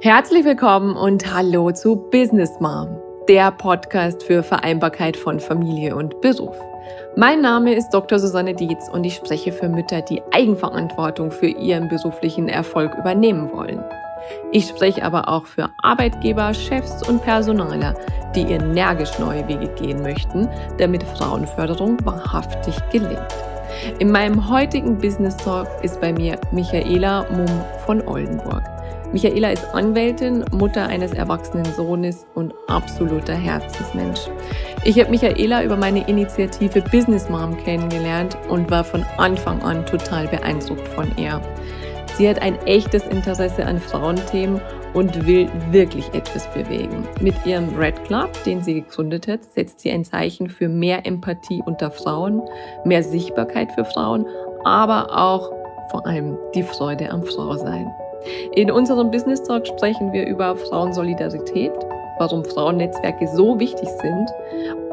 Herzlich willkommen und hallo zu Business Mom, der Podcast für Vereinbarkeit von Familie und Beruf. Mein Name ist Dr. Susanne Dietz und ich spreche für Mütter, die Eigenverantwortung für ihren beruflichen Erfolg übernehmen wollen. Ich spreche aber auch für Arbeitgeber, Chefs und Personaler, die energisch neue Wege gehen möchten, damit Frauenförderung wahrhaftig gelingt. In meinem heutigen Business Talk ist bei mir Michaela Mumm von Oldenburg. Michaela ist Anwältin, Mutter eines erwachsenen Sohnes und absoluter Herzensmensch. Ich habe Michaela über meine Initiative Business Mom kennengelernt und war von Anfang an total beeindruckt von ihr. Sie hat ein echtes Interesse an Frauenthemen und will wirklich etwas bewegen. Mit ihrem Red Club, den sie gegründet hat, setzt sie ein Zeichen für mehr Empathie unter Frauen, mehr Sichtbarkeit für Frauen, aber auch vor allem die Freude am Frausein. In unserem Business Talk sprechen wir über Frauensolidarität, warum Frauennetzwerke so wichtig sind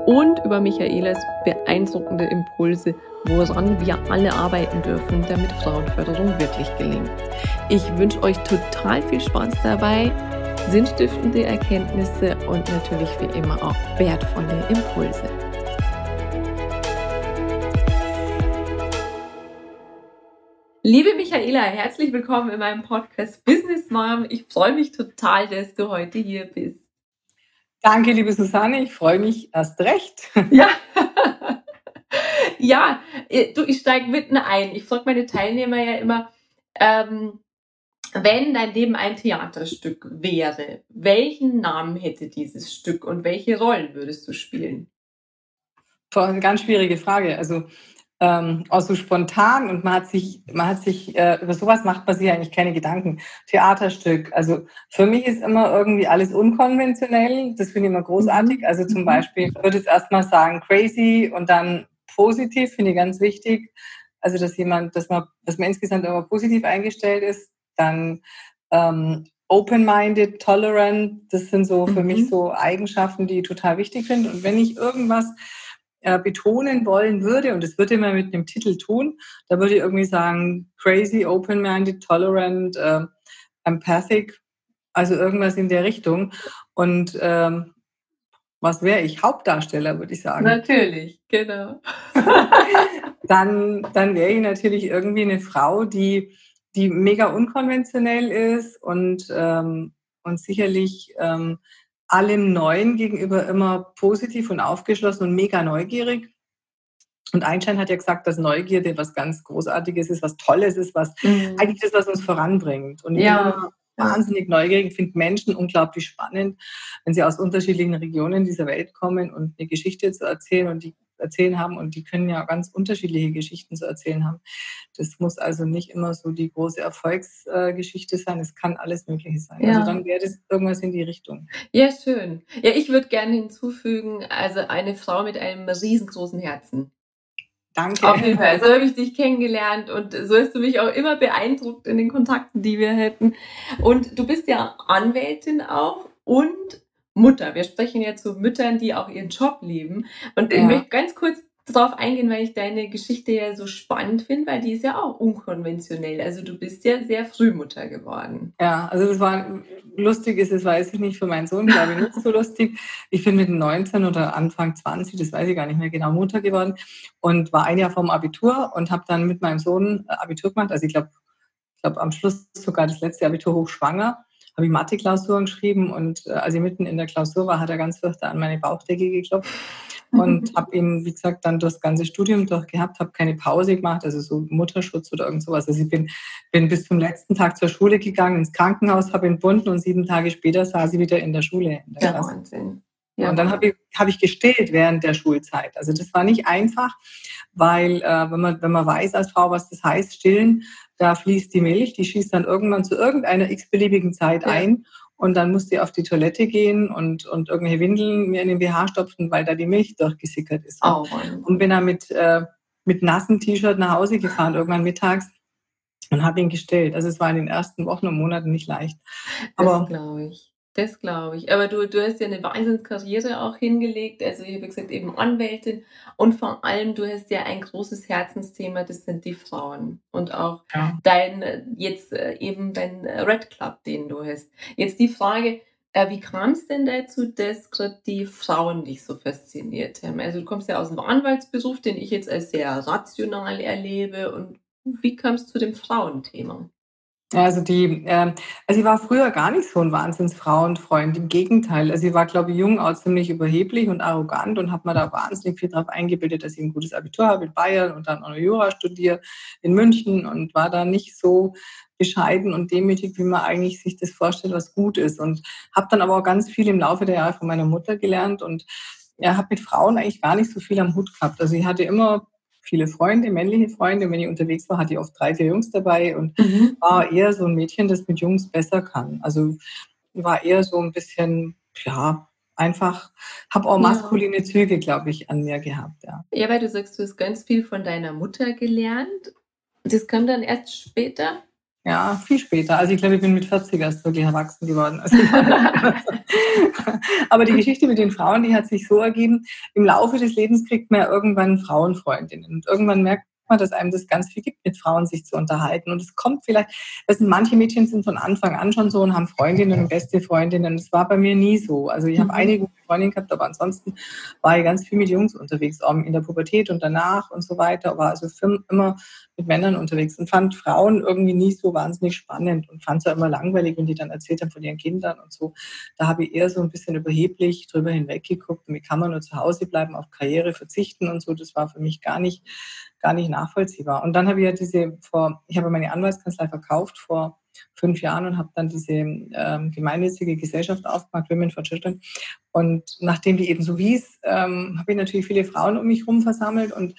und über Michaelas beeindruckende Impulse, woran wir alle arbeiten dürfen, damit Frauenförderung wirklich gelingt. Ich wünsche euch total viel Spaß dabei, sinnstiftende Erkenntnisse und natürlich wie immer auch wertvolle Impulse. Liebe Michaela, herzlich willkommen in meinem Podcast Business Mom. Ich freue mich total, dass du heute hier bist. Danke, liebe Susanne. Ich freue mich erst recht. Ja. ja, äh, du, ich steige mitten ein. Ich frage meine Teilnehmer ja immer, ähm, wenn dein Leben ein Theaterstück wäre, welchen Namen hätte dieses Stück und welche Rollen würdest du spielen? Eine ganz schwierige Frage. Also ähm, auch so spontan und man hat sich, man hat sich, äh, über sowas macht man sich eigentlich keine Gedanken. Theaterstück. Also für mich ist immer irgendwie alles unkonventionell. Das finde ich immer großartig. Also zum mhm. Beispiel, ich würde jetzt erstmal sagen crazy und dann positiv, finde ich ganz wichtig. Also dass jemand, dass man, dass man insgesamt immer positiv eingestellt ist. Dann ähm, open-minded, tolerant, das sind so für mhm. mich so Eigenschaften, die ich total wichtig finde. Und wenn ich irgendwas äh, betonen wollen würde, und das würde man mit einem Titel tun, da würde ich irgendwie sagen, crazy, open-minded, tolerant, äh, empathic, also irgendwas in der Richtung. Und ähm, was wäre ich? Hauptdarsteller, würde ich sagen. Natürlich, genau. dann dann wäre ich natürlich irgendwie eine Frau, die, die mega unkonventionell ist und, ähm, und sicherlich ähm, allem Neuen gegenüber immer positiv und aufgeschlossen und mega neugierig. Und Einstein hat ja gesagt, dass Neugierde was ganz Großartiges ist, was Tolles ist, was mhm. eigentlich das, was uns voranbringt. Und ja. wahnsinnig neugierig, finde Menschen unglaublich spannend, wenn sie aus unterschiedlichen Regionen dieser Welt kommen und eine Geschichte zu erzählen und die erzählen haben und die können ja ganz unterschiedliche Geschichten zu erzählen haben. Das muss also nicht immer so die große Erfolgsgeschichte sein, es kann alles Mögliche sein. Also ja. Also dann wäre das irgendwas in die Richtung. Ja, schön. Ja, ich würde gerne hinzufügen, also eine Frau mit einem riesengroßen Herzen. Danke. Auf jeden Fall. So habe ich dich kennengelernt und so hast du mich auch immer beeindruckt in den Kontakten, die wir hätten. Und du bist ja Anwältin auch und Mutter. Wir sprechen jetzt zu Müttern, die auch ihren Job lieben. Und ja. ich möchte ganz kurz darauf eingehen, weil ich deine Geschichte ja so spannend finde, weil die ist ja auch unkonventionell. Also du bist ja sehr früh Mutter geworden. Ja, also das war lustig ist, das weiß ich nicht, für meinen Sohn glaube ich nicht so lustig. Ich bin mit 19 oder Anfang 20, das weiß ich gar nicht mehr genau, Mutter geworden und war ein Jahr vom Abitur und habe dann mit meinem Sohn äh, Abitur gemacht. Also ich glaube, ich glaube am Schluss sogar das letzte Abitur hochschwanger habe ich Mathe-Klausuren geschrieben und äh, als ich mitten in der Klausur war, hat er ganz fürchter an meine Bauchdecke geklopft und habe ihn, wie gesagt, dann das ganze Studium durchgehabt, habe keine Pause gemacht, also so Mutterschutz oder irgend sowas. Also ich bin, bin bis zum letzten Tag zur Schule gegangen, ins Krankenhaus, habe ihn bunden und sieben Tage später saß ich wieder in der Schule. In der ja, Wahnsinn. Ja. Und dann habe ich, hab ich gestillt während der Schulzeit. Also das war nicht einfach, weil äh, wenn, man, wenn man weiß als Frau, was das heißt, stillen, da fließt die Milch, die schießt dann irgendwann zu irgendeiner x-beliebigen Zeit ja. ein und dann musste ich auf die Toilette gehen und, und irgendwelche Windeln mir in den BH stopfen, weil da die Milch durchgesickert ist. Oh, und bin dann mit, äh, mit nassen T-Shirt nach Hause gefahren, irgendwann mittags und habe ihn gestellt. Also es war in den ersten Wochen und Monaten nicht leicht. Aber das glaube ich. Das glaube ich. Aber du, du hast ja eine Wahnsinnskarriere auch hingelegt. Also ich habe gesagt, eben Anwältin. Und vor allem, du hast ja ein großes Herzensthema, das sind die Frauen. Und auch ja. dein, jetzt äh, eben dein Red Club, den du hast. Jetzt die Frage, äh, wie kam es denn dazu, dass gerade die Frauen dich so fasziniert haben? Also du kommst ja aus dem Anwaltsberuf, den ich jetzt als sehr rational erlebe. Und wie kam es zu dem Frauenthema? Also die, äh, also sie war früher gar nicht so ein Wahnsinnsfrauenfreund. Im Gegenteil. Also sie war, glaube ich, jung auch ziemlich überheblich und arrogant und hat mir da wahnsinnig viel drauf eingebildet, dass ich ein gutes Abitur habe in Bayern und dann auch noch Jura studiere in München und war da nicht so bescheiden und demütig, wie man eigentlich sich das vorstellt, was gut ist. Und habe dann aber auch ganz viel im Laufe der Jahre von meiner Mutter gelernt und ja, habe mit Frauen eigentlich gar nicht so viel am Hut gehabt. Also ich hatte immer viele Freunde, männliche Freunde. Wenn ich unterwegs war, hatte ich oft drei, vier Jungs dabei und mhm. war eher so ein Mädchen, das mit Jungs besser kann. Also war eher so ein bisschen, ja, einfach, habe auch maskuline. Züge, glaube ich, an mir gehabt. Ja. ja, weil du sagst, du hast ganz viel von deiner Mutter gelernt. Das kam dann erst später? Ja, viel später. Also ich glaube, ich bin mit 40 erst wirklich erwachsen geworden. Also Aber die Geschichte mit den Frauen, die hat sich so ergeben, im Laufe des Lebens kriegt man ja irgendwann Frauenfreundinnen. Und irgendwann merkt man, dass einem das ganz viel gibt, mit Frauen sich zu unterhalten. Und es kommt vielleicht, das sind manche Mädchen sind von Anfang an schon so und haben Freundinnen und beste Freundinnen. Das war bei mir nie so. Also ich habe mhm. einige Freundinnen gehabt, aber ansonsten war ich ganz viel mit Jungs unterwegs, auch in der Pubertät und danach und so weiter. War also immer mit Männern unterwegs und fand Frauen irgendwie nie so wahnsinnig spannend und fand es ja immer langweilig, wenn die dann erzählt haben von ihren Kindern und so. Da habe ich eher so ein bisschen überheblich drüber hinweggeguckt. Wie kann man nur zu Hause bleiben, auf Karriere verzichten und so. Das war für mich gar nicht, gar nicht nachvollziehbar. Und dann habe ich ja diese vor, ich habe meine Anwaltskanzlei verkauft vor fünf Jahren und habe dann diese ähm, gemeinnützige Gesellschaft aufgemacht, Women for Children. Und nachdem die eben so hieß, ähm, habe ich natürlich viele Frauen um mich herum versammelt und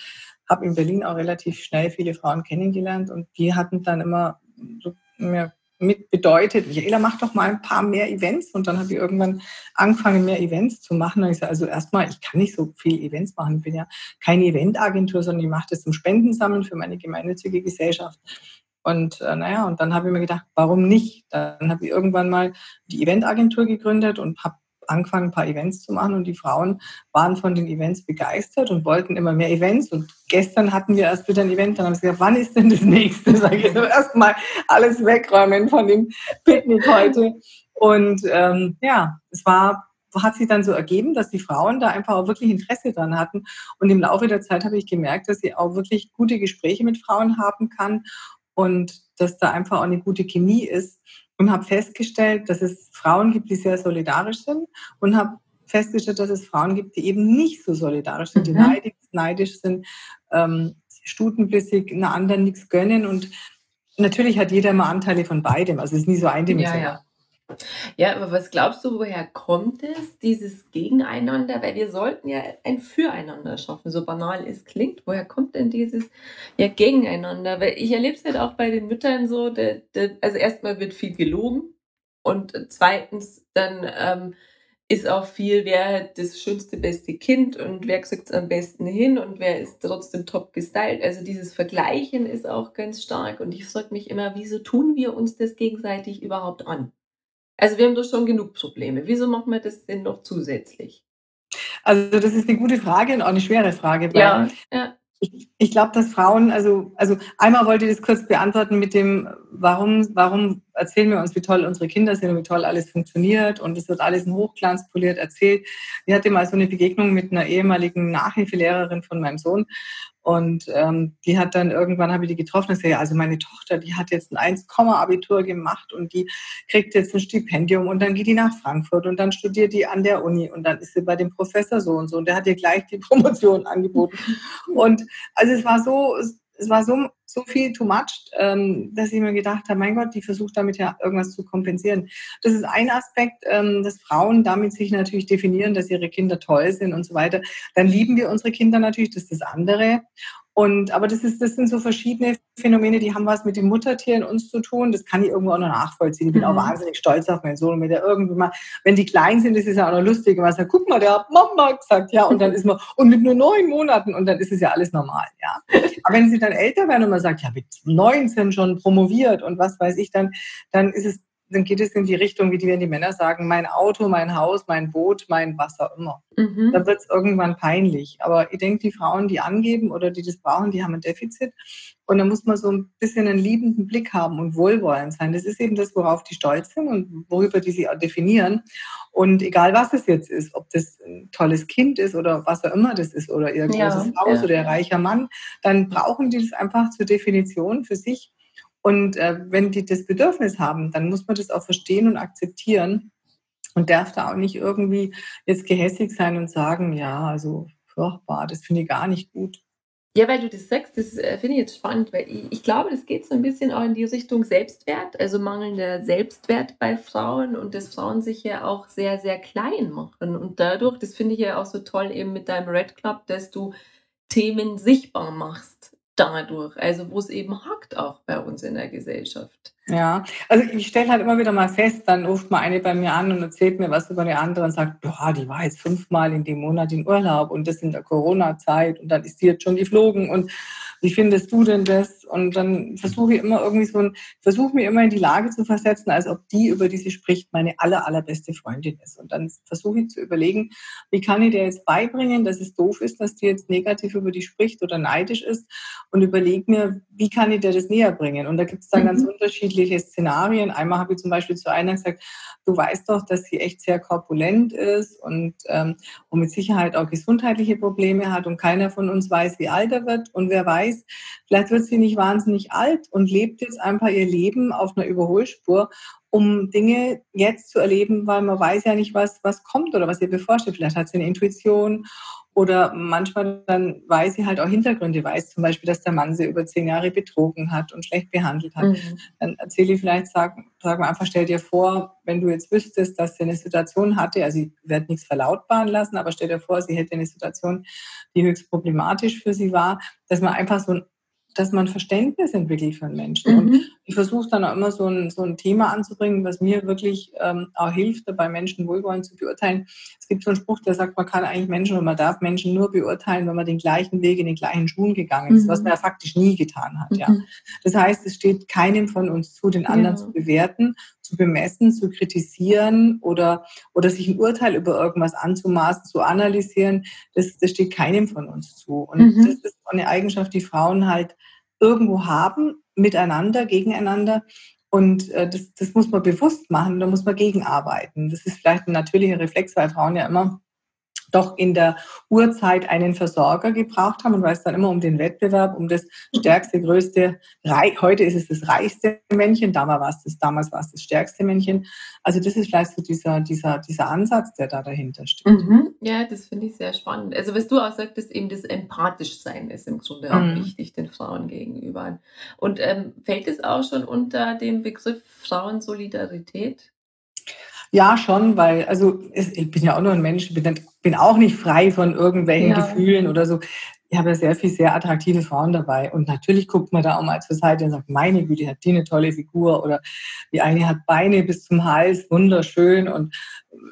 habe in Berlin auch relativ schnell viele Frauen kennengelernt und die hatten dann immer so mir mit bedeutet, Michaela, mach doch mal ein paar mehr Events. Und dann habe ich irgendwann angefangen, mehr Events zu machen. Und ich sage, also erstmal, ich kann nicht so viele Events machen. Ich bin ja keine Eventagentur, sondern ich mache das zum Spendensammeln für meine gemeinnützige Gesellschaft. Und äh, naja, und dann habe ich mir gedacht, warum nicht? Dann habe ich irgendwann mal die Eventagentur gegründet und habe angefangen, ein paar Events zu machen und die Frauen waren von den Events begeistert und wollten immer mehr Events. Und gestern hatten wir erst wieder ein Event, dann haben sie gesagt, wann ist denn das nächste? Sag ich, erstmal alles wegräumen von dem Picknick heute. Und ähm, ja, es war hat sich dann so ergeben, dass die Frauen da einfach auch wirklich Interesse dran hatten. Und im Laufe der Zeit habe ich gemerkt, dass ich auch wirklich gute Gespräche mit Frauen haben kann und dass da einfach auch eine gute Chemie ist und habe festgestellt, dass es Frauen gibt, die sehr solidarisch sind und habe festgestellt, dass es Frauen gibt, die eben nicht so solidarisch sind, die mhm. neidisch, neidisch sind, ähm, stutenbissig, einer anderen nichts gönnen und natürlich hat jeder mal Anteile von beidem, also es ist nie so eindimensional. Ja, ja. Ja, aber was glaubst du, woher kommt es, dieses Gegeneinander? Weil wir sollten ja ein Füreinander schaffen, so banal es klingt. Woher kommt denn dieses ja, Gegeneinander? Weil ich erlebe es halt auch bei den Müttern so, de, de, also erstmal wird viel gelogen und zweitens dann ähm, ist auch viel, wer hat das schönste, beste Kind und wer kriegt es am besten hin und wer ist trotzdem top gestylt. Also dieses Vergleichen ist auch ganz stark und ich frage mich immer, wieso tun wir uns das gegenseitig überhaupt an? Also wir haben doch schon genug Probleme. Wieso machen wir das denn noch zusätzlich? Also das ist eine gute Frage und auch eine schwere Frage. ja, ja. Ich, ich glaube, dass Frauen, also, also einmal wollte ich das kurz beantworten mit dem, warum, warum erzählen wir uns, wie toll unsere Kinder sind und wie toll alles funktioniert und es wird alles in Hochglanz poliert erzählt. Ich hatte mal so eine Begegnung mit einer ehemaligen Nachhilfelehrerin von meinem Sohn und ähm, die hat dann irgendwann, habe ich die getroffen, gesagt, ja, also meine Tochter, die hat jetzt ein 1, Abitur gemacht und die kriegt jetzt ein Stipendium und dann geht die nach Frankfurt und dann studiert die an der Uni und dann ist sie bei dem Professor so und so und der hat ihr gleich die Promotion angeboten. Und also es war so, es war so, so viel too much, ähm, dass ich mir gedacht habe, mein Gott, die versucht damit ja irgendwas zu kompensieren. Das ist ein Aspekt, ähm, dass Frauen damit sich natürlich definieren, dass ihre Kinder toll sind und so weiter. Dann lieben wir unsere Kinder natürlich, das ist das andere. Und, aber das, ist, das sind so verschiedene Phänomene, die haben was mit dem Muttertier in uns zu tun. Das kann ich irgendwo auch noch nachvollziehen. Ich bin mhm. auch wahnsinnig stolz auf meinen Sohn. Wenn der irgendwie mal, wenn die klein sind, das ist ja auch noch lustig. Man sagt, guck mal, der hat Mama gesagt, ja. Und dann ist man, und mit nur neun Monaten, und dann ist es ja alles normal, ja. Aber wenn sie dann älter werden und man sagt, ja, mit 19 schon promoviert und was weiß ich, dann, dann ist es dann geht es in die Richtung, wie die, die Männer sagen, mein Auto, mein Haus, mein Boot, mein was auch immer. Mhm. Dann wird es irgendwann peinlich. Aber ich denke, die Frauen, die angeben oder die das brauchen, die haben ein Defizit. Und da muss man so ein bisschen einen liebenden Blick haben und wohlwollend sein. Das ist eben das, worauf die stolz sind und worüber die sich auch definieren. Und egal, was es jetzt ist, ob das ein tolles Kind ist oder was auch immer das ist oder ihr großes ja, Haus ja. oder ein reicher Mann, dann brauchen die das einfach zur Definition für sich. Und äh, wenn die das Bedürfnis haben, dann muss man das auch verstehen und akzeptieren und darf da auch nicht irgendwie jetzt gehässig sein und sagen, ja, also furchtbar, das finde ich gar nicht gut. Ja, weil du das sagst, das äh, finde ich jetzt spannend, weil ich, ich, glaube, das geht so ein bisschen auch in die Richtung Selbstwert, also mangelnder Selbstwert bei Frauen und dass Frauen sich ja auch sehr, sehr klein machen. Und dadurch, das finde ich ja auch so toll eben mit deinem Red Club, dass du Themen sichtbar machst dadurch, also wo es eben hakt auch bei uns in der Gesellschaft. Ja, also ich stelle halt immer wieder mal fest, dann ruft mal eine bei mir an und erzählt mir was über eine andere und sagt, ja, die war jetzt fünfmal in dem Monat in Urlaub und das in der Corona-Zeit und dann ist die jetzt schon geflogen und wie findest du denn das? Und dann versuche ich immer irgendwie so ein, versuche mir immer in die Lage zu versetzen, als ob die, über die sie spricht, meine aller, allerbeste Freundin ist. Und dann versuche ich zu überlegen, wie kann ich dir jetzt beibringen, dass es doof ist, dass die jetzt negativ über die spricht oder neidisch ist und überlege mir, wie kann ich dir das näher bringen? Und da gibt es dann mhm. ganz unterschiedliche Szenarien. Einmal habe ich zum Beispiel zu einer gesagt, du weißt doch, dass sie echt sehr korpulent ist und, ähm, und mit Sicherheit auch gesundheitliche Probleme hat und keiner von uns weiß, wie alt er wird und wer weiß, vielleicht wird sie nicht wahnsinnig alt und lebt jetzt einfach ihr Leben auf einer Überholspur, um Dinge jetzt zu erleben, weil man weiß ja nicht, was, was kommt oder was ihr bevorsteht. Vielleicht hat sie eine Intuition oder manchmal dann weiß sie halt auch Hintergründe, weiß zum Beispiel, dass der Mann sie über zehn Jahre betrogen hat und schlecht behandelt hat. Mhm. Dann erzähle ich vielleicht, sag, sag mal einfach, stell dir vor, wenn du jetzt wüsstest, dass sie eine Situation hatte, also ich werde nichts verlautbaren lassen, aber stell dir vor, sie hätte eine Situation, die höchst problematisch für sie war, dass man einfach so ein dass man Verständnis entwickelt für einen Menschen. Mhm. Und ich versuche dann auch immer so ein, so ein Thema anzubringen, was mir wirklich ähm, auch hilft, dabei Menschen wohlwollend zu beurteilen. Es gibt so einen Spruch, der sagt, man kann eigentlich Menschen und man darf Menschen nur beurteilen, wenn man den gleichen Weg in den gleichen Schuhen gegangen ist, mhm. was man ja faktisch nie getan hat. Mhm. Ja. Das heißt, es steht keinem von uns zu, den anderen ja. zu bewerten, zu bemessen, zu kritisieren oder, oder sich ein Urteil über irgendwas anzumaßen, zu analysieren. Das, das steht keinem von uns zu. Und mhm. das ist eine Eigenschaft, die Frauen halt irgendwo haben, miteinander, gegeneinander. Und äh, das, das muss man bewusst machen, da muss man gegenarbeiten. Das ist vielleicht ein natürlicher Reflex, weil Frauen ja immer doch in der Urzeit einen Versorger gebraucht haben und weil es dann immer um den Wettbewerb, um das stärkste, größte, heute ist es das reichste Männchen, damals war es das, damals war es das stärkste Männchen. Also das ist vielleicht so dieser, dieser, dieser Ansatz, der da dahinter steht. Mhm. Ja, das finde ich sehr spannend. Also was du auch sagtest, eben das Empathischsein ist im Grunde auch mhm. wichtig den Frauen gegenüber. Und ähm, fällt es auch schon unter den Begriff Frauensolidarität? Ja, schon, weil, also ich bin ja auch nur ein Mensch, bin, bin auch nicht frei von irgendwelchen ja. Gefühlen oder so. Ich habe ja sehr viele sehr attraktive Frauen dabei. Und natürlich guckt man da auch mal zur Seite und sagt, meine Güte, hat die eine tolle Figur. Oder die eine hat Beine bis zum Hals, wunderschön. Und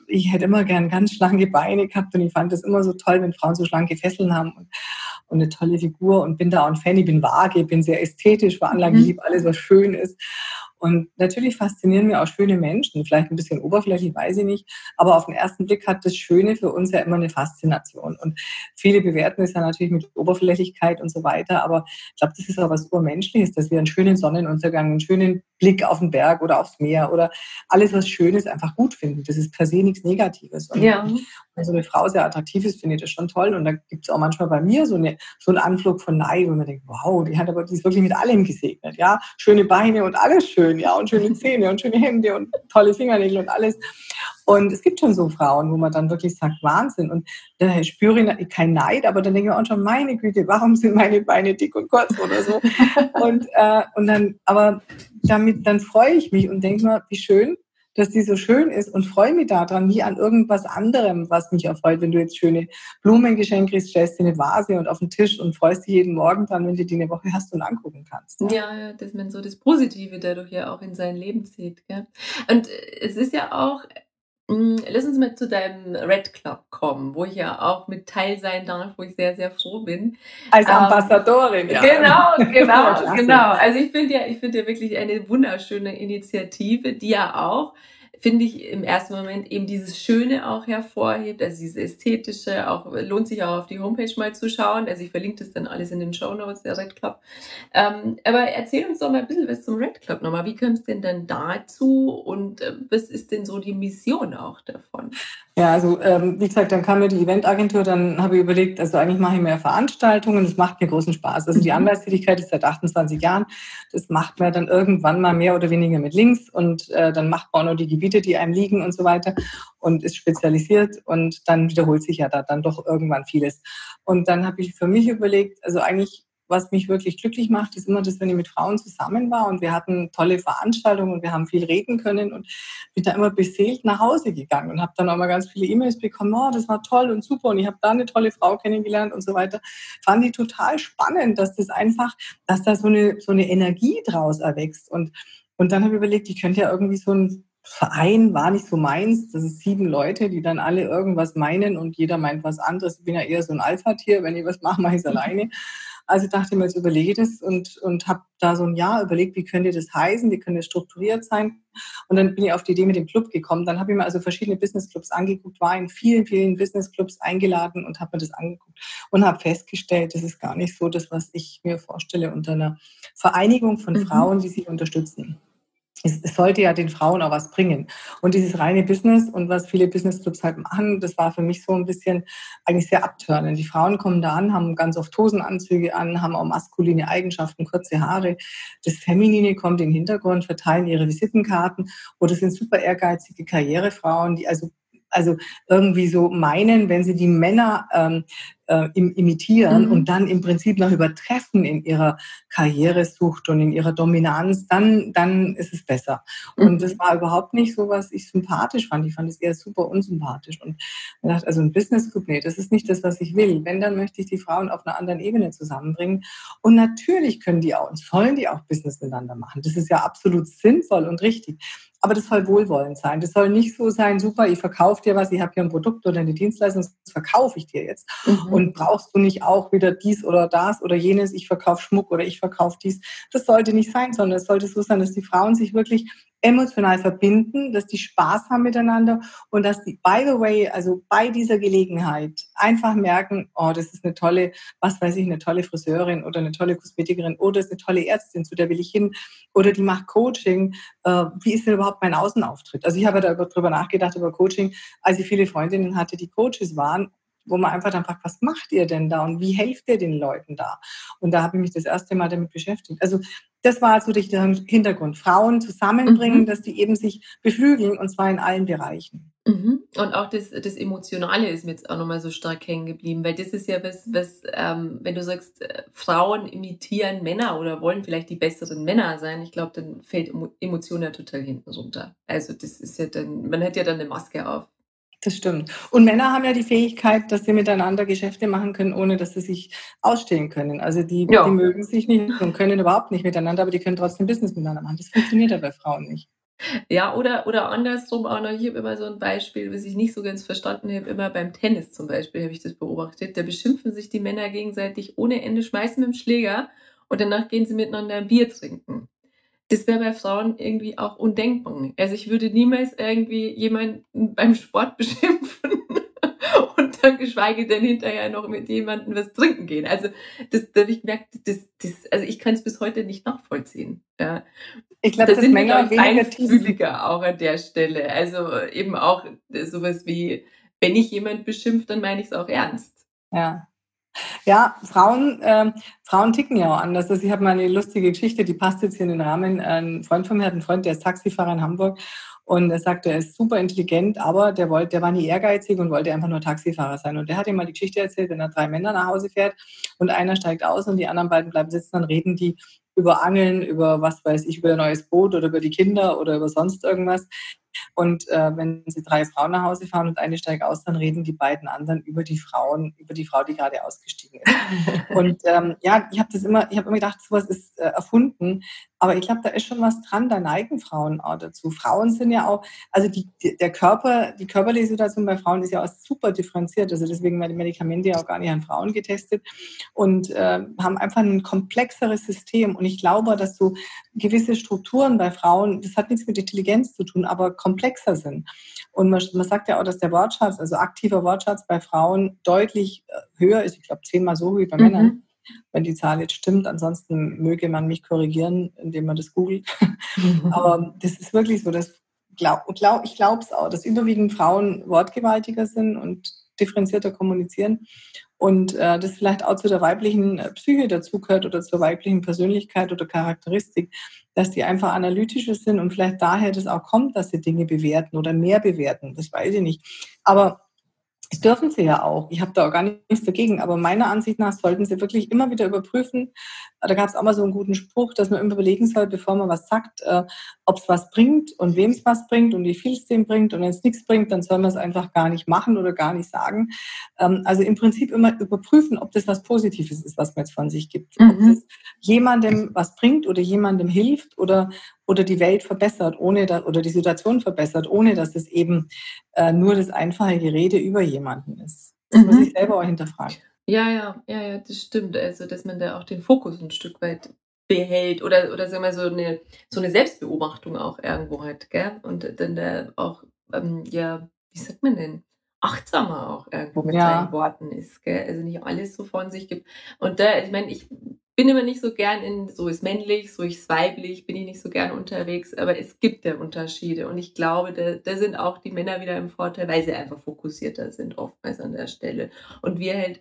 ich hätte immer gern ganz schlanke Beine gehabt. Und ich fand das immer so toll, wenn Frauen so schlanke Fesseln haben. Und, und eine tolle Figur und bin da auch ein Fan. Ich bin vage, bin sehr ästhetisch veranlagt, mhm. ich liebe alles, was schön ist. Und natürlich faszinieren mir auch schöne Menschen, vielleicht ein bisschen oberflächlich, weiß ich nicht, aber auf den ersten Blick hat das Schöne für uns ja immer eine Faszination. Und viele bewerten es ja natürlich mit Oberflächlichkeit und so weiter, aber ich glaube, das ist auch was Urmenschliches, dass wir einen schönen Sonnenuntergang, einen schönen Blick auf den Berg oder aufs Meer oder alles, was schön ist, einfach gut finden. Das ist per se nichts Negatives. Und ja. wenn so eine Frau sehr attraktiv ist, finde ich das schon toll. Und da gibt es auch manchmal bei mir so, eine, so einen Anflug von Neid, wo man denkt, wow, die hat aber die ist wirklich mit allem gesegnet. Ja, schöne Beine und alles schön ja, und schöne Zähne und schöne Hände und tolle Fingernägel und alles. Und es gibt schon so Frauen, wo man dann wirklich sagt, Wahnsinn. Und da spüre ich kein Neid, aber dann denke ich auch schon, meine Güte, warum sind meine Beine dick und kurz oder so? und, äh, und dann, aber damit, dann freue ich mich und denke mir, wie schön, dass die so schön ist und freue mich daran, wie an irgendwas anderem, was mich erfreut. Wenn du jetzt schöne Blumen geschenkt kriegst, stellst du eine Vase und auf den Tisch und freust dich jeden Morgen dran, wenn du die eine Woche hast und angucken kannst. Ja, ja dass man so das Positive dadurch ja auch in sein Leben zieht. Gell? Und äh, es ist ja auch lass uns mal zu deinem Red Club kommen, wo ich ja auch mit Teil sein darf, wo ich sehr, sehr froh bin. Als ähm, Ambassadorin, ja. Genau, genau, genau. Also ich finde ja, ich finde ja wirklich eine wunderschöne Initiative, die ja auch finde ich im ersten Moment eben dieses Schöne auch hervorhebt, also dieses Ästhetische, auch lohnt sich auch auf die Homepage mal zu schauen. Also ich verlinke das dann alles in den Show Notes, der Red Club. Ähm, aber erzähl uns doch mal ein bisschen was zum Red Club nochmal. Wie kommt es denn dann dazu und äh, was ist denn so die Mission auch davon? Ja, also ähm, wie gesagt, dann kam mir die Eventagentur, dann habe ich überlegt, also eigentlich mache ich mehr Veranstaltungen, das macht mir großen Spaß. Also die mhm. Anwaltstätigkeit ist seit 28 Jahren, das macht man dann irgendwann mal mehr oder weniger mit links und äh, dann macht man auch noch die Gebiete, die einem liegen und so weiter und ist spezialisiert und dann wiederholt sich ja da dann doch irgendwann vieles. Und dann habe ich für mich überlegt, also eigentlich was mich wirklich glücklich macht, ist immer das, wenn ich mit Frauen zusammen war und wir hatten tolle Veranstaltungen und wir haben viel reden können und bin da immer beseelt nach Hause gegangen und habe dann auch mal ganz viele E-Mails bekommen, oh, das war toll und super und ich habe da eine tolle Frau kennengelernt und so weiter. Fand ich total spannend, dass das einfach, dass da so eine, so eine Energie draus erwächst und, und dann habe ich überlegt, ich könnte ja irgendwie so ein Verein war nicht so meins. Das ist sieben Leute, die dann alle irgendwas meinen und jeder meint was anderes. Ich bin ja eher so ein Alpha-Tier. Wenn ich was mache, mache ich es alleine. Also dachte ich mir, jetzt überlege ich das und, und habe da so ein Jahr überlegt, wie könnte das heißen, wie könnte es strukturiert sein. Und dann bin ich auf die Idee mit dem Club gekommen. Dann habe ich mir also verschiedene Businessclubs angeguckt, war in vielen, vielen Businessclubs eingeladen und habe mir das angeguckt und habe festgestellt, das ist gar nicht so das, was ich mir vorstelle unter einer Vereinigung von mhm. Frauen, die sich unterstützen es, es, sollte ja den Frauen auch was bringen. Und dieses reine Business und was viele Businessclubs halt machen, das war für mich so ein bisschen eigentlich sehr abtörnend. Die Frauen kommen da an, haben ganz oft Hosenanzüge an, haben auch maskuline Eigenschaften, kurze Haare. Das Feminine kommt in den Hintergrund, verteilen ihre Visitenkarten oder sind super ehrgeizige Karrierefrauen, die also also irgendwie so meinen, wenn sie die Männer ähm, äh, imitieren mhm. und dann im Prinzip noch übertreffen in ihrer Karrieresucht und in ihrer Dominanz, dann, dann ist es besser. Mhm. Und das war überhaupt nicht so, was ich sympathisch fand. Ich fand es eher super unsympathisch. Und ich dachte, also ein Business Group, nee, das ist nicht das, was ich will. Wenn, dann möchte ich die Frauen auf einer anderen Ebene zusammenbringen. Und natürlich können die auch und sollen die auch Business miteinander machen. Das ist ja absolut sinnvoll und richtig. Aber das soll wohlwollend sein. Das soll nicht so sein, super, ich verkaufe dir was, ich habe hier ein Produkt oder eine Dienstleistung, das verkaufe ich dir jetzt. Mhm. Und brauchst du nicht auch wieder dies oder das oder jenes, ich verkaufe Schmuck oder ich verkaufe dies. Das sollte nicht sein, sondern es sollte so sein, dass die Frauen sich wirklich emotional verbinden, dass die Spaß haben miteinander und dass die, by the way, also bei dieser Gelegenheit einfach merken, oh, das ist eine tolle, was weiß ich, eine tolle Friseurin oder eine tolle Kosmetikerin oder ist eine tolle Ärztin, zu der will ich hin oder die macht Coaching. Äh, wie ist denn überhaupt mein Außenauftritt? Also ich habe darüber nachgedacht über Coaching, als ich viele Freundinnen hatte, die Coaches waren wo man einfach dann fragt, was macht ihr denn da und wie helft ihr den Leuten da? Und da habe ich mich das erste Mal damit beschäftigt. Also das war so der Hintergrund. Frauen zusammenbringen, mhm. dass die eben sich beflügeln und zwar in allen Bereichen. Mhm. Und auch das, das Emotionale ist mir jetzt auch nochmal so stark hängen geblieben, weil das ist ja was, was ähm, wenn du sagst, äh, Frauen imitieren Männer oder wollen vielleicht die besseren Männer sein, ich glaube, dann fällt Emotion ja total hinten runter. Also das ist ja dann, man hat ja dann eine Maske auf. Das stimmt. Und Männer haben ja die Fähigkeit, dass sie miteinander Geschäfte machen können, ohne dass sie sich ausstehen können. Also die, ja. die mögen sich nicht und können überhaupt nicht miteinander, aber die können trotzdem Business miteinander machen. Das funktioniert ja bei Frauen nicht. Ja, oder, oder andersrum auch noch. Ich habe immer so ein Beispiel, was ich nicht so ganz verstanden habe. Immer beim Tennis zum Beispiel habe ich das beobachtet. Da beschimpfen sich die Männer gegenseitig ohne Ende, schmeißen mit dem Schläger und danach gehen sie miteinander ein Bier trinken das wäre bei Frauen irgendwie auch undenkbar. Also ich würde niemals irgendwie jemanden beim Sport beschimpfen und dann geschweige denn hinterher noch mit jemandem was trinken gehen. Also das, da habe ich gemerkt, das, das, also ich kann es bis heute nicht nachvollziehen. Ja. Ich glaube, das sind Männer feinfühliger auch an der Stelle. Also eben auch sowas wie, wenn ich jemand beschimpft, dann meine ich es auch ernst. Ja. Ja, Frauen, äh, Frauen ticken ja auch anders. Also ich habe mal eine lustige Geschichte, die passt jetzt hier in den Rahmen. Ein Freund von mir hat einen Freund, der ist Taxifahrer in Hamburg und er sagt, er ist super intelligent, aber der wollte, der war nie ehrgeizig und wollte einfach nur Taxifahrer sein. Und der hat ihm mal die Geschichte erzählt, wenn er drei Männer nach Hause fährt und einer steigt aus und die anderen beiden bleiben sitzen, dann reden die über Angeln, über was weiß ich, über ein neues Boot oder über die Kinder oder über sonst irgendwas. Und äh, wenn sie drei Frauen nach Hause fahren und eine steigt aus, dann reden die beiden anderen über die Frauen, über die Frau, die gerade ausgestiegen ist. und ähm, ja, ich habe das immer, ich habe immer gedacht, sowas ist äh, erfunden. Aber ich glaube, da ist schon was dran, da neigen Frauen auch dazu. Frauen sind ja auch, also die, der Körper, die körperliche Situation bei Frauen ist ja auch super differenziert. Also deswegen werden die Medikamente ja auch gar nicht an Frauen getestet und äh, haben einfach ein komplexeres System. Und ich glaube, dass so gewisse Strukturen bei Frauen, das hat nichts mit Intelligenz zu tun, aber komplexer sind. Und man, man sagt ja auch, dass der Wortschatz, also aktiver Wortschatz bei Frauen deutlich äh, höher ist. Ich glaube, zehnmal so wie bei mhm. Männern wenn die Zahl jetzt stimmt. Ansonsten möge man mich korrigieren, indem man das googelt. Mhm. Aber das ist wirklich so, dass glaub, glaub, ich glaube es auch, dass überwiegend Frauen wortgewaltiger sind und differenzierter kommunizieren und äh, das vielleicht auch zu der weiblichen äh, Psyche dazugehört oder zur weiblichen Persönlichkeit oder Charakteristik, dass die einfach analytischer sind und vielleicht daher das auch kommt, dass sie Dinge bewerten oder mehr bewerten. Das weiß ich nicht. Aber das dürfen sie ja auch. Ich habe da auch gar nichts dagegen. Aber meiner Ansicht nach sollten sie wirklich immer wieder überprüfen. Da gab es auch mal so einen guten Spruch, dass man immer überlegen soll, bevor man was sagt, äh, ob es was bringt und wem es was bringt und wie viel es dem bringt. Und wenn es nichts bringt, dann soll man es einfach gar nicht machen oder gar nicht sagen. Ähm, also im Prinzip immer überprüfen, ob das was Positives ist, was man jetzt von sich gibt. Mhm. Ob das jemandem was bringt oder jemandem hilft oder oder die Welt verbessert, ohne da, oder die Situation verbessert, ohne dass es eben äh, nur das einfache Gerede über jemanden ist. Das mhm. muss ich selber auch hinterfragen. Ja, ja, ja, ja, das stimmt. Also, dass man da auch den Fokus ein Stück weit behält oder, oder sagen wir so eine, so eine Selbstbeobachtung auch irgendwo hat, gell? Und dann da auch, ähm, ja, wie sagt man denn? Achtsamer auch irgendwo mit ja. seinen Worten ist, gell? Also nicht alles so von sich gibt. Und da, ich meine, ich bin immer nicht so gern in, so ist männlich, so ist weiblich, bin ich nicht so gern unterwegs, aber es gibt ja Unterschiede und ich glaube, da, da sind auch die Männer wieder im Vorteil, weil sie einfach fokussierter sind oftmals an der Stelle. Und wir halt,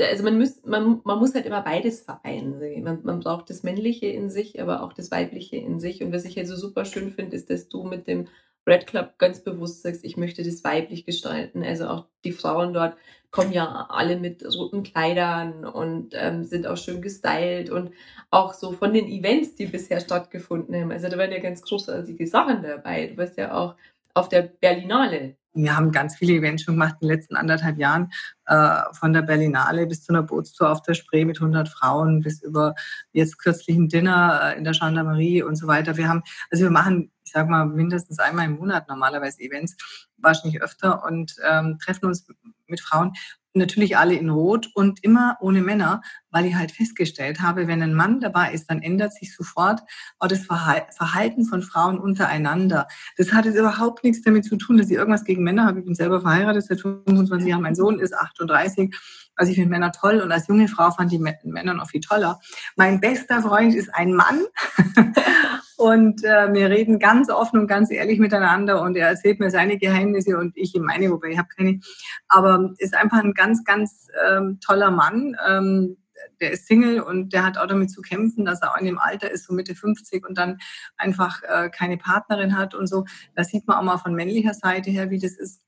also man, muss, man, man muss halt immer beides vereinen. Man, man braucht das Männliche in sich, aber auch das Weibliche in sich. Und was ich halt so super schön finde, ist, dass du mit dem Red Club ganz bewusst sagst, ich möchte das weiblich gestalten. Also auch die Frauen dort kommen ja alle mit roten Kleidern und ähm, sind auch schön gestylt und auch so von den Events, die bisher stattgefunden haben. Also da waren ja ganz großartige Sachen dabei. Du warst ja auch auf der Berlinale wir haben ganz viele Events schon gemacht in den letzten anderthalb Jahren, äh, von der Berlinale bis zu einer Bootstour auf der Spree mit 100 Frauen, bis über jetzt kürzlich ein Dinner äh, in der Gendarmerie und so weiter. Wir haben, also wir machen sage mal, mindestens einmal im Monat normalerweise Events, wahrscheinlich öfter und ähm, treffen uns mit Frauen. Natürlich alle in Rot und immer ohne Männer, weil ich halt festgestellt habe, wenn ein Mann dabei ist, dann ändert sich sofort auch das Verhalten von Frauen untereinander. Das hat jetzt überhaupt nichts damit zu tun, dass ich irgendwas gegen Männer habe. Ich bin selber verheiratet seit 25 Jahren. Mein Sohn ist 38 also ich finde Männer toll und als junge Frau fand ich Männer noch viel toller. Mein bester Freund ist ein Mann und äh, wir reden ganz offen und ganz ehrlich miteinander und er erzählt mir seine Geheimnisse und ich ihm meine, wobei ich habe keine. Aber ist einfach ein ganz, ganz ähm, toller Mann. Ähm, der ist Single und der hat auch damit zu kämpfen, dass er auch in dem Alter ist, so Mitte 50 und dann einfach äh, keine Partnerin hat und so. Da sieht man auch mal von männlicher Seite her, wie das ist.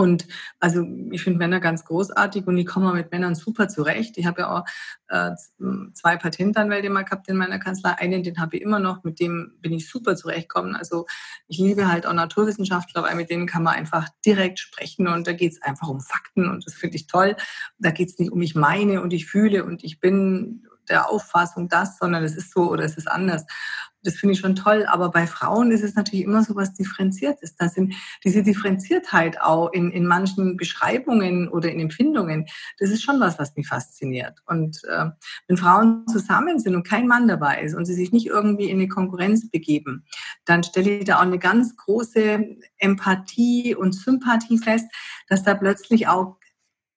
Und also ich finde Männer ganz großartig und ich komme mit Männern super zurecht. Ich habe ja auch äh, zwei Patentanwälte mal gehabt in meiner Kanzlei. Einen, den habe ich immer noch, mit dem bin ich super zurechtgekommen. Also ich liebe halt auch Naturwissenschaftler, weil mit denen kann man einfach direkt sprechen und da geht es einfach um Fakten und das finde ich toll. Da geht es nicht um ich meine und ich fühle und ich bin der Auffassung das, sondern es ist so oder es ist anders. Das finde ich schon toll. Aber bei Frauen ist es natürlich immer so was Differenziertes. Da sind diese Differenziertheit auch in, in manchen Beschreibungen oder in Empfindungen. Das ist schon was, was mich fasziniert. Und äh, wenn Frauen zusammen sind und kein Mann dabei ist und sie sich nicht irgendwie in eine Konkurrenz begeben, dann stelle ich da auch eine ganz große Empathie und Sympathie fest, dass da plötzlich auch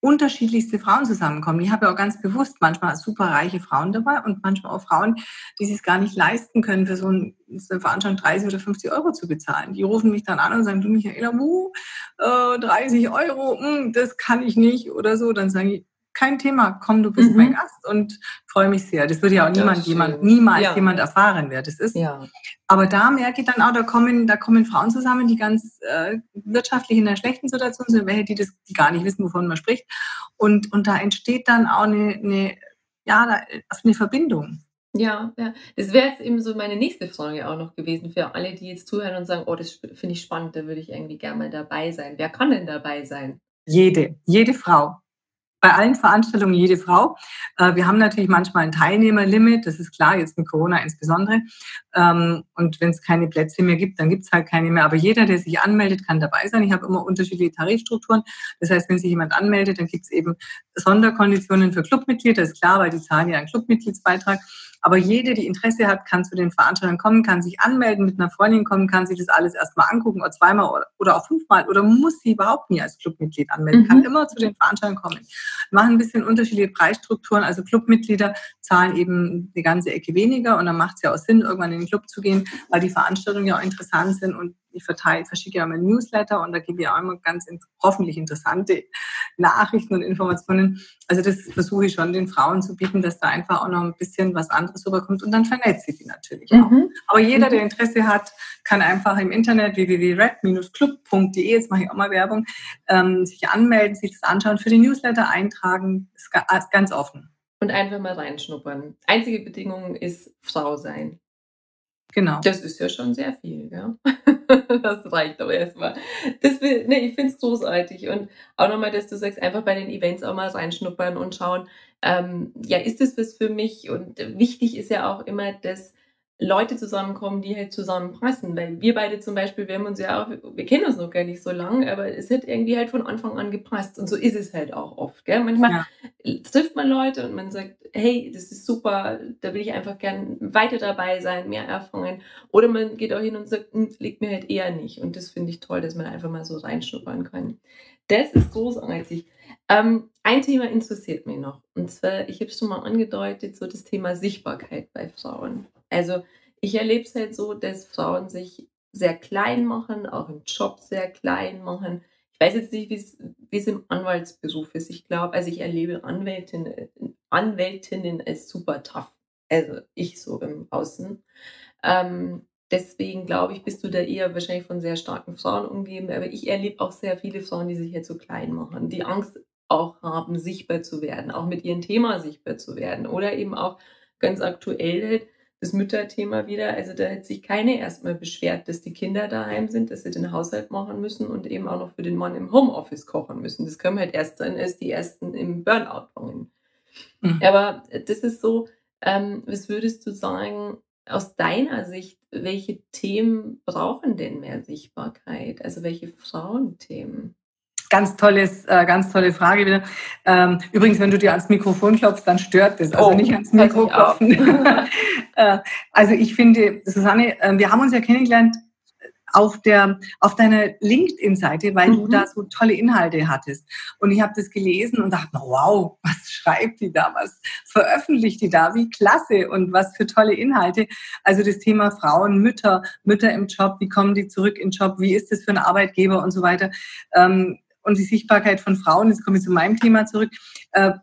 unterschiedlichste Frauen zusammenkommen. Ich habe ja auch ganz bewusst manchmal super reiche Frauen dabei und manchmal auch Frauen, die sich gar nicht leisten können, für so, ein, so eine Veranstaltung 30 oder 50 Euro zu bezahlen. Die rufen mich dann an und sagen, du Michaela, uh, äh, 30 Euro, mh, hm, das kann ich nicht oder so. Dann sage ich, kein Thema, komm, du bist mhm. mein Gast und freue mich sehr. Das würde ja auch niemand, jemand, niemals ja. jemand erfahren, wer das ist. Ja. Aber da merke ich dann auch, da kommen, da kommen Frauen zusammen, die ganz äh, wirtschaftlich in einer schlechten Situation sind, welche, die das die gar nicht wissen, wovon man spricht. Und, und da entsteht dann auch eine, eine ja, eine Verbindung. Ja, ja. Das wäre jetzt eben so meine nächste Frage auch noch gewesen für alle, die jetzt zuhören und sagen, oh, das finde ich spannend, da würde ich irgendwie gerne mal dabei sein. Wer kann denn dabei sein? Jede, jede Frau. Bei allen Veranstaltungen jede Frau. Äh, wir haben natürlich manchmal ein Teilnehmerlimit, das ist klar, jetzt mit Corona insbesondere. Ähm, und wenn es keine Plätze mehr gibt, dann gibt es halt keine mehr. Aber jeder, der sich anmeldet, kann dabei sein. Ich habe immer unterschiedliche Tarifstrukturen. Das heißt, wenn sich jemand anmeldet, dann gibt es eben Sonderkonditionen für Clubmitglieder. Das ist klar, weil die zahlen ja einen Clubmitgliedsbeitrag. Aber jede, die Interesse hat, kann zu den Veranstaltungen kommen, kann sich anmelden, mit einer Freundin kommen, kann sich das alles erstmal angucken oder zweimal oder auch fünfmal oder muss sie überhaupt nie als Clubmitglied anmelden, mhm. kann immer zu den Veranstaltungen kommen. Wir machen ein bisschen unterschiedliche Preisstrukturen. Also Clubmitglieder zahlen eben die ganze Ecke weniger und dann macht es ja auch Sinn, irgendwann in den Club zu gehen, weil die Veranstaltungen ja auch interessant sind und ich verteile, verschicke ja mein Newsletter und da gebe ich auch immer ganz hoffentlich interessante Nachrichten und Informationen. Also das versuche ich schon den Frauen zu bieten, dass da einfach auch noch ein bisschen was anderes rüberkommt und dann vernetze ich die natürlich auch. Mhm. Aber jeder, der mhm. Interesse hat, kann einfach im Internet www.red-club.de, jetzt mache ich auch mal Werbung, ähm, sich anmelden, sich das anschauen, für den Newsletter eintragen, ist ganz offen. Und einfach mal reinschnuppern. Einzige Bedingung ist Frau sein. Genau. Das ist ja schon sehr viel, ja. das reicht aber erstmal. Das will, nee, ich finde es großartig. Und auch nochmal, dass du sagst, einfach bei den Events auch mal reinschnuppern und schauen, ähm, ja, ist das was für mich? Und wichtig ist ja auch immer, dass Leute zusammenkommen, die halt zusammenpassen. Weil wir beide zum Beispiel, wir haben uns ja auch, wir kennen uns noch gar nicht so lange, aber es hat irgendwie halt von Anfang an gepasst. Und so ist es halt auch oft. Gell? Manchmal ja. trifft man Leute und man sagt, hey, das ist super, da will ich einfach gern weiter dabei sein, mehr erfahren. Oder man geht auch hin und sagt, hm, liegt mir halt eher nicht. Und das finde ich toll, dass man einfach mal so reinschnuppern kann. Das ist großartig. Ähm, ein Thema interessiert mich noch. Und zwar, ich habe es schon mal angedeutet, so das Thema Sichtbarkeit bei Frauen. Also ich erlebe es halt so, dass Frauen sich sehr klein machen, auch im Job sehr klein machen. Ich weiß jetzt nicht, wie es im Anwaltsberuf ist. Ich glaube, also ich erlebe Anwältinnen, Anwältinnen als super tough. Also ich so im Außen. Ähm, deswegen glaube ich, bist du da eher wahrscheinlich von sehr starken Frauen umgeben. Aber ich erlebe auch sehr viele Frauen, die sich jetzt so klein machen, die Angst auch haben, sichtbar zu werden, auch mit ihrem Thema sichtbar zu werden. Oder eben auch ganz aktuell halt, das Mütterthema wieder. Also da hat sich keine erstmal beschwert, dass die Kinder daheim sind, dass sie den Haushalt machen müssen und eben auch noch für den Mann im Homeoffice kochen müssen. Das können halt erst dann erst die ersten im Burnout bringen. Mhm. Aber das ist so, ähm, was würdest du sagen, aus deiner Sicht, welche Themen brauchen denn mehr Sichtbarkeit? Also welche Frauenthemen? Ganz tolles, äh, ganz tolle Frage wieder. Ähm, übrigens, wenn du dir ans Mikrofon klopfst, dann stört das. Also oh, nicht ans Mikro klopfen. äh, also ich finde, Susanne, äh, wir haben uns ja kennengelernt auf der auf deiner LinkedIn-Seite, weil mhm. du da so tolle Inhalte hattest. Und ich habe das gelesen und dachte, wow, was schreibt die da, was veröffentlicht die da, wie klasse und was für tolle Inhalte. Also das Thema Frauen, Mütter, Mütter im Job, wie kommen die zurück in den Job, wie ist das für einen Arbeitgeber und so weiter. Ähm, und die Sichtbarkeit von Frauen, jetzt komme ich zu meinem Thema zurück. Äh,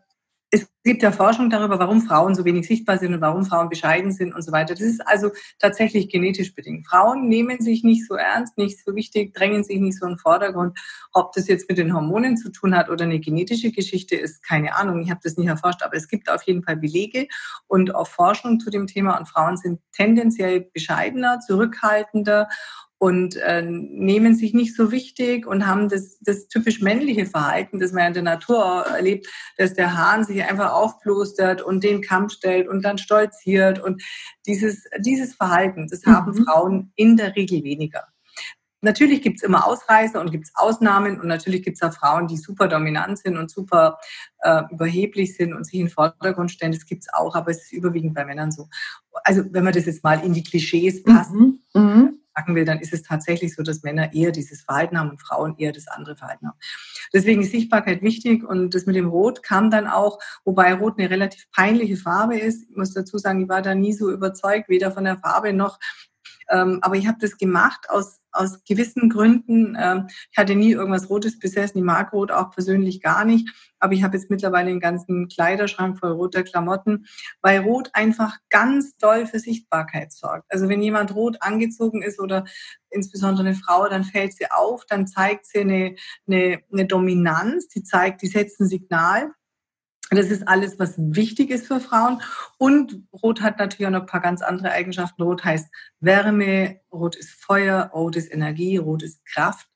es gibt ja Forschung darüber, warum Frauen so wenig sichtbar sind und warum Frauen bescheiden sind und so weiter. Das ist also tatsächlich genetisch bedingt. Frauen nehmen sich nicht so ernst, nicht so wichtig, drängen sich nicht so in den Vordergrund. Ob das jetzt mit den Hormonen zu tun hat oder eine genetische Geschichte ist, keine Ahnung. Ich habe das nicht erforscht, aber es gibt auf jeden Fall Belege und auch Forschung zu dem Thema. Und Frauen sind tendenziell bescheidener, zurückhaltender und äh, nehmen sich nicht so wichtig und haben das, das typisch männliche Verhalten, das man in der Natur erlebt, dass der Hahn sich einfach aufplustert und den Kamm stellt und dann stolziert. Und dieses, dieses Verhalten, das mhm. haben Frauen in der Regel weniger. Natürlich gibt es immer Ausreißer und gibt es Ausnahmen und natürlich gibt es auch Frauen, die super dominant sind und super äh, überheblich sind und sich in den Vordergrund stellen. Das gibt es auch, aber es ist überwiegend bei Männern so. Also wenn man das jetzt mal in die Klischees passt, mhm. Mhm sagen will, dann ist es tatsächlich so, dass Männer eher dieses Verhalten haben und Frauen eher das andere Verhalten haben. Deswegen ist Sichtbarkeit wichtig und das mit dem Rot kam dann auch, wobei Rot eine relativ peinliche Farbe ist. Ich muss dazu sagen, ich war da nie so überzeugt, weder von der Farbe noch ähm, aber ich habe das gemacht aus, aus gewissen Gründen. Ähm, ich hatte nie irgendwas Rotes besessen. Ich mag Rot auch persönlich gar nicht. Aber ich habe jetzt mittlerweile einen ganzen Kleiderschrank voll roter Klamotten, weil Rot einfach ganz doll für Sichtbarkeit sorgt. Also wenn jemand rot angezogen ist oder insbesondere eine Frau, dann fällt sie auf, dann zeigt sie eine, eine, eine Dominanz, die zeigt, die setzt ein Signal. Das ist alles, was wichtig ist für Frauen. Und Rot hat natürlich auch noch ein paar ganz andere Eigenschaften. Rot heißt Wärme, Rot ist Feuer, Rot ist Energie, Rot ist Kraft,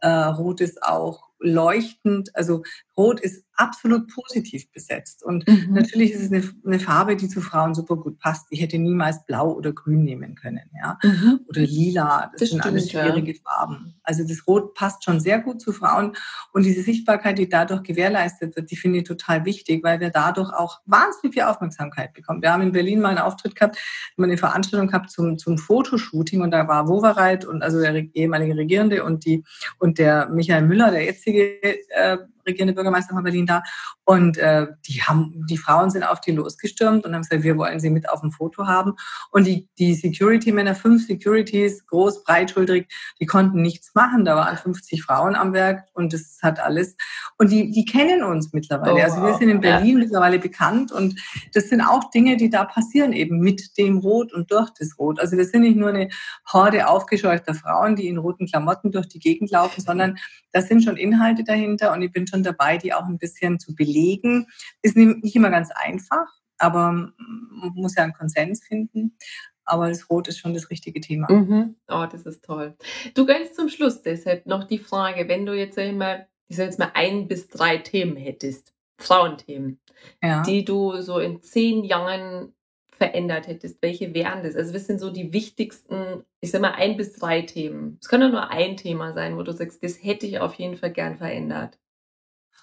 äh, Rot ist auch leuchtend. Also Rot ist absolut positiv besetzt. Und mhm. natürlich ist es eine, eine, Farbe, die zu Frauen super gut passt. Ich hätte niemals Blau oder Grün nehmen können, ja. Mhm. Oder Lila. Das, das sind stimmt, alles schwierige ja. Farben. Also das Rot passt schon sehr gut zu Frauen. Und diese Sichtbarkeit, die dadurch gewährleistet wird, die finde ich total wichtig, weil wir dadurch auch wahnsinnig viel Aufmerksamkeit bekommen. Wir haben in Berlin mal einen Auftritt gehabt, wir eine Veranstaltung gehabt zum, zum Fotoshooting und da war Wowereit und also der ehemalige Regierende und die und der Michael Müller, der jetzige äh, regierende Bürgermeister von Berlin da. Und äh, die haben, die Frauen sind auf die losgestürmt und haben gesagt, wir wollen sie mit auf dem Foto haben. Und die, die Security-Männer, fünf Securities, groß, breitschultrig, die konnten nichts machen. Da waren 50 Frauen am Werk und das hat alles. Und die, die kennen uns mittlerweile. Oh, also wir sind in Berlin ja. mittlerweile bekannt und das sind auch Dinge, die da passieren eben mit dem Rot und durch das Rot. Also wir sind nicht nur eine Horde aufgescheuchter Frauen, die in roten Klamotten durch die Gegend laufen, sondern da sind schon Inhalte dahinter und ich bin schon dabei, die auch ein bisschen zu belegen. Ist nicht immer ganz einfach, aber man muss ja einen Konsens finden. Aber das Rot ist schon das richtige Thema. Mhm. Oh, das ist toll. Du ganz zum Schluss deshalb noch die Frage, wenn du jetzt einmal, ich sag jetzt mal ein bis drei Themen hättest, Frauenthemen, ja. die du so in zehn Jahren verändert hättest, welche wären das? Also was sind so die wichtigsten, ich sag mal, ein bis drei Themen? Es kann ja nur ein Thema sein, wo du sagst, das hätte ich auf jeden Fall gern verändert.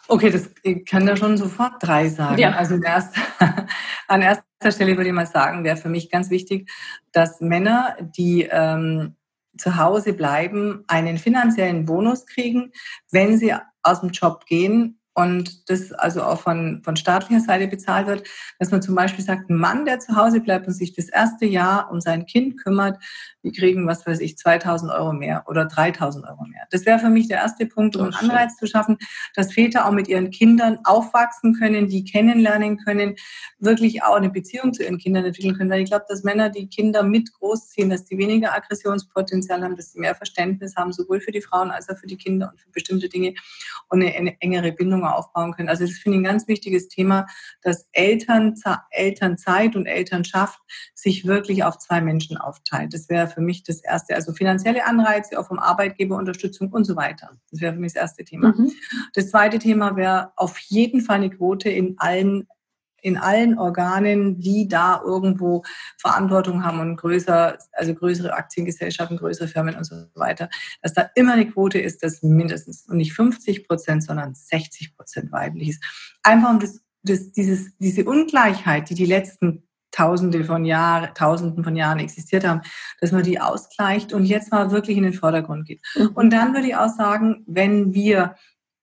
Okay, das ich kann da schon sofort drei sagen. Ja. Also erst, an erster Stelle würde ich mal sagen, wäre für mich ganz wichtig, dass Männer, die ähm, zu Hause bleiben, einen finanziellen Bonus kriegen, wenn sie aus dem Job gehen und das also auch von, von staatlicher Seite bezahlt wird, dass man zum Beispiel sagt, ein Mann, der zu Hause bleibt und sich das erste Jahr um sein Kind kümmert, die kriegen, was weiß ich, 2000 Euro mehr oder 3000 Euro mehr. Das wäre für mich der erste Punkt, um einen Anreiz zu schaffen, dass Väter auch mit ihren Kindern aufwachsen können, die kennenlernen können, wirklich auch eine Beziehung zu ihren Kindern entwickeln können. Weil ich glaube, dass Männer die Kinder mit großziehen, dass die weniger Aggressionspotenzial haben, dass sie mehr Verständnis haben, sowohl für die Frauen als auch für die Kinder und für bestimmte Dinge und eine engere Bindung aufbauen können. Also das finde ich ein ganz wichtiges Thema, dass Eltern, Elternzeit und Elternschaft sich wirklich auf zwei Menschen aufteilt. Das wäre für mich das erste. Also finanzielle Anreize, auch vom Arbeitgeber Unterstützung und so weiter. Das wäre für mich das erste Thema. Mhm. Das zweite Thema wäre auf jeden Fall eine Quote in allen in allen Organen, die da irgendwo Verantwortung haben und größer, also größere Aktiengesellschaften, größere Firmen und so weiter, dass da immer eine Quote ist, dass mindestens und nicht 50 Prozent, sondern 60 Prozent weiblich ist. Einfach um das, das, dieses, diese Ungleichheit, die die letzten Tausende von Jahren, Tausenden von Jahren existiert haben, dass man die ausgleicht und jetzt mal wirklich in den Vordergrund geht. Mhm. Und dann würde ich auch sagen, wenn wir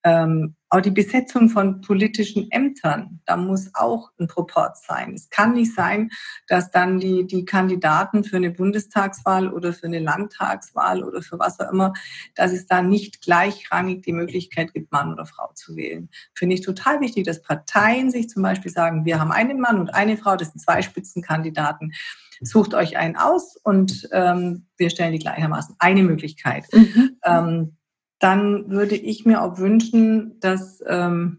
ähm, auch die Besetzung von politischen Ämtern, da muss auch ein Proport sein. Es kann nicht sein, dass dann die, die Kandidaten für eine Bundestagswahl oder für eine Landtagswahl oder für was auch immer, dass es da nicht gleichrangig die Möglichkeit gibt, Mann oder Frau zu wählen. Finde ich total wichtig, dass Parteien sich zum Beispiel sagen, wir haben einen Mann und eine Frau, das sind zwei Spitzenkandidaten sucht euch einen aus und ähm, wir stellen die gleichermaßen eine Möglichkeit. Mhm. Ähm, dann würde ich mir auch wünschen, dass ähm,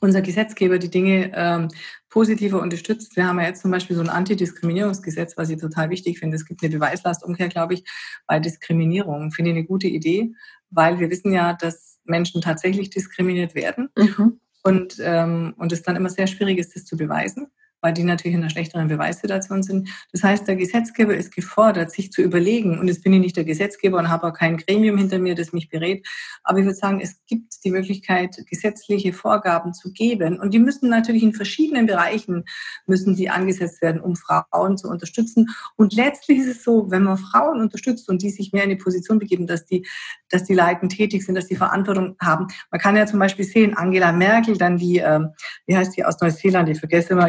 unser Gesetzgeber die Dinge ähm, positiver unterstützt. Wir haben ja jetzt zum Beispiel so ein Antidiskriminierungsgesetz, was ich total wichtig finde. Es gibt eine Beweislastumkehr, glaube ich, bei Diskriminierung. Finde ich eine gute Idee, weil wir wissen ja, dass Menschen tatsächlich diskriminiert werden mhm. und, ähm, und es dann immer sehr schwierig ist, das zu beweisen weil die natürlich in einer schlechteren Beweissituation sind. Das heißt, der Gesetzgeber ist gefordert, sich zu überlegen, und jetzt bin ich nicht der Gesetzgeber und habe auch kein Gremium hinter mir, das mich berät, aber ich würde sagen, es gibt die Möglichkeit, gesetzliche Vorgaben zu geben. Und die müssen natürlich in verschiedenen Bereichen, müssen die angesetzt werden, um Frauen zu unterstützen. Und letztlich ist es so, wenn man Frauen unterstützt und die sich mehr in die Position begeben, dass die, dass die leitend tätig sind, dass die Verantwortung haben. Man kann ja zum Beispiel sehen, Angela Merkel, dann die, ähm, wie heißt die aus Neuseeland, ich vergesse immer,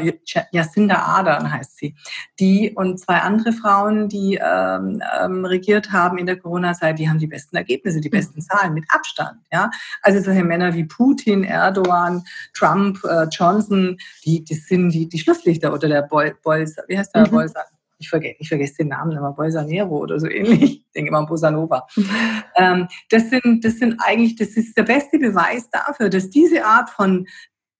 Jacinda Ardern heißt sie, die und zwei andere Frauen, die ähm, ähm, regiert haben in der Corona-Zeit, die haben die besten Ergebnisse, die besten Zahlen mit Abstand. Ja? Also solche Männer wie Putin, Erdogan, Trump, äh, Johnson, die, die sind die, die Schlusslichter oder der Bol, Bolsa, wie heißt der mhm. Bolsa? Ich vergesse, ich vergesse den Namen immer, Bolsonaro oder so ähnlich. Ich denke immer an Bosanova. ähm, das, sind, das sind eigentlich, das ist der beste Beweis dafür, dass diese Art von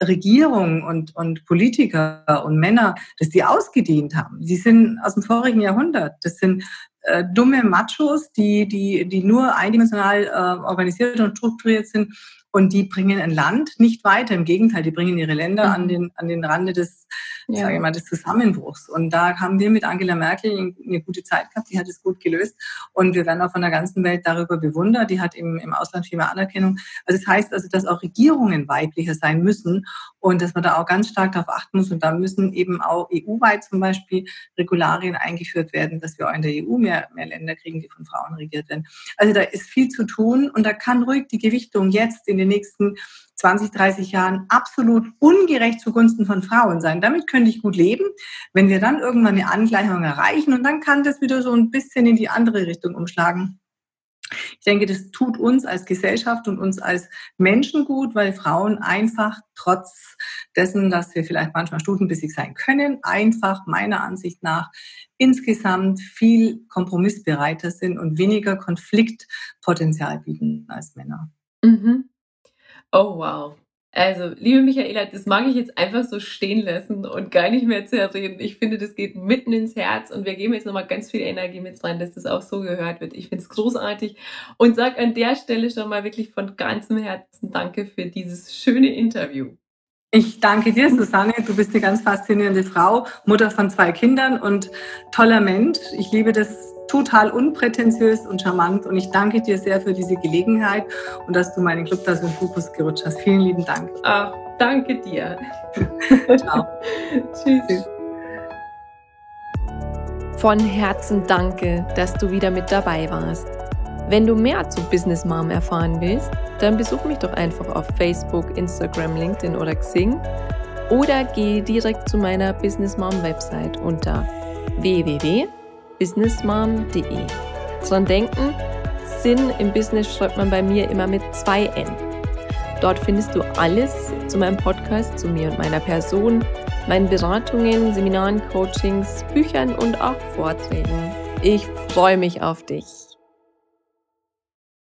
Regierung und, und Politiker und Männer, dass die ausgedient haben. Die sind aus dem vorigen Jahrhundert. Das sind äh, dumme Machos, die, die, die nur eindimensional äh, organisiert und strukturiert sind und die bringen ein Land nicht weiter. Im Gegenteil, die bringen ihre Länder mhm. an, den, an den Rande des, ja. sage ich mal, des Zusammenbruchs. Und da haben wir mit Angela Merkel eine gute Zeit gehabt, die hat es gut gelöst. Und wir werden auch von der ganzen Welt darüber bewundert. Die hat im, im Ausland viel mehr Anerkennung. Also das heißt also, dass auch Regierungen weiblicher sein müssen und dass man da auch ganz stark darauf achten muss. Und da müssen eben auch EU-weit zum Beispiel Regularien eingeführt werden, dass wir auch in der EU mehr, mehr Länder kriegen, die von Frauen regiert werden. Also da ist viel zu tun und da kann ruhig die Gewichtung jetzt in den den nächsten 20, 30 Jahren absolut ungerecht zugunsten von Frauen sein. Damit könnte ich gut leben, wenn wir dann irgendwann eine Angleichung erreichen und dann kann das wieder so ein bisschen in die andere Richtung umschlagen. Ich denke, das tut uns als Gesellschaft und uns als Menschen gut, weil Frauen einfach trotz dessen, dass wir vielleicht manchmal stutenbissig sein können, einfach meiner Ansicht nach insgesamt viel kompromissbereiter sind und weniger Konfliktpotenzial bieten als Männer. Mhm. Oh wow. Also, liebe Michaela, das mag ich jetzt einfach so stehen lassen und gar nicht mehr zu reden. Ich finde, das geht mitten ins Herz und wir geben jetzt nochmal ganz viel Energie mit rein, dass das auch so gehört wird. Ich finde es großartig und sage an der Stelle schon mal wirklich von ganzem Herzen Danke für dieses schöne Interview. Ich danke dir, Susanne. Du bist eine ganz faszinierende Frau, Mutter von zwei Kindern und toller Mensch. Ich liebe das total unprätentiös und charmant. Und ich danke dir sehr für diese Gelegenheit und dass du meinen Club da so in Fokus gerutscht hast. Vielen lieben Dank. Ach, danke dir. Ciao. Tschüss. Von Herzen danke, dass du wieder mit dabei warst. Wenn du mehr zu Business Mom erfahren willst, dann besuch mich doch einfach auf Facebook, Instagram, LinkedIn oder Xing oder geh direkt zu meiner Business Mom Website unter www businessmom.de. Dran denken, Sinn im Business schreibt man bei mir immer mit zwei N. Dort findest du alles zu meinem Podcast, zu mir und meiner Person, meinen Beratungen, Seminaren, Coachings, Büchern und auch Vorträgen. Ich freue mich auf dich.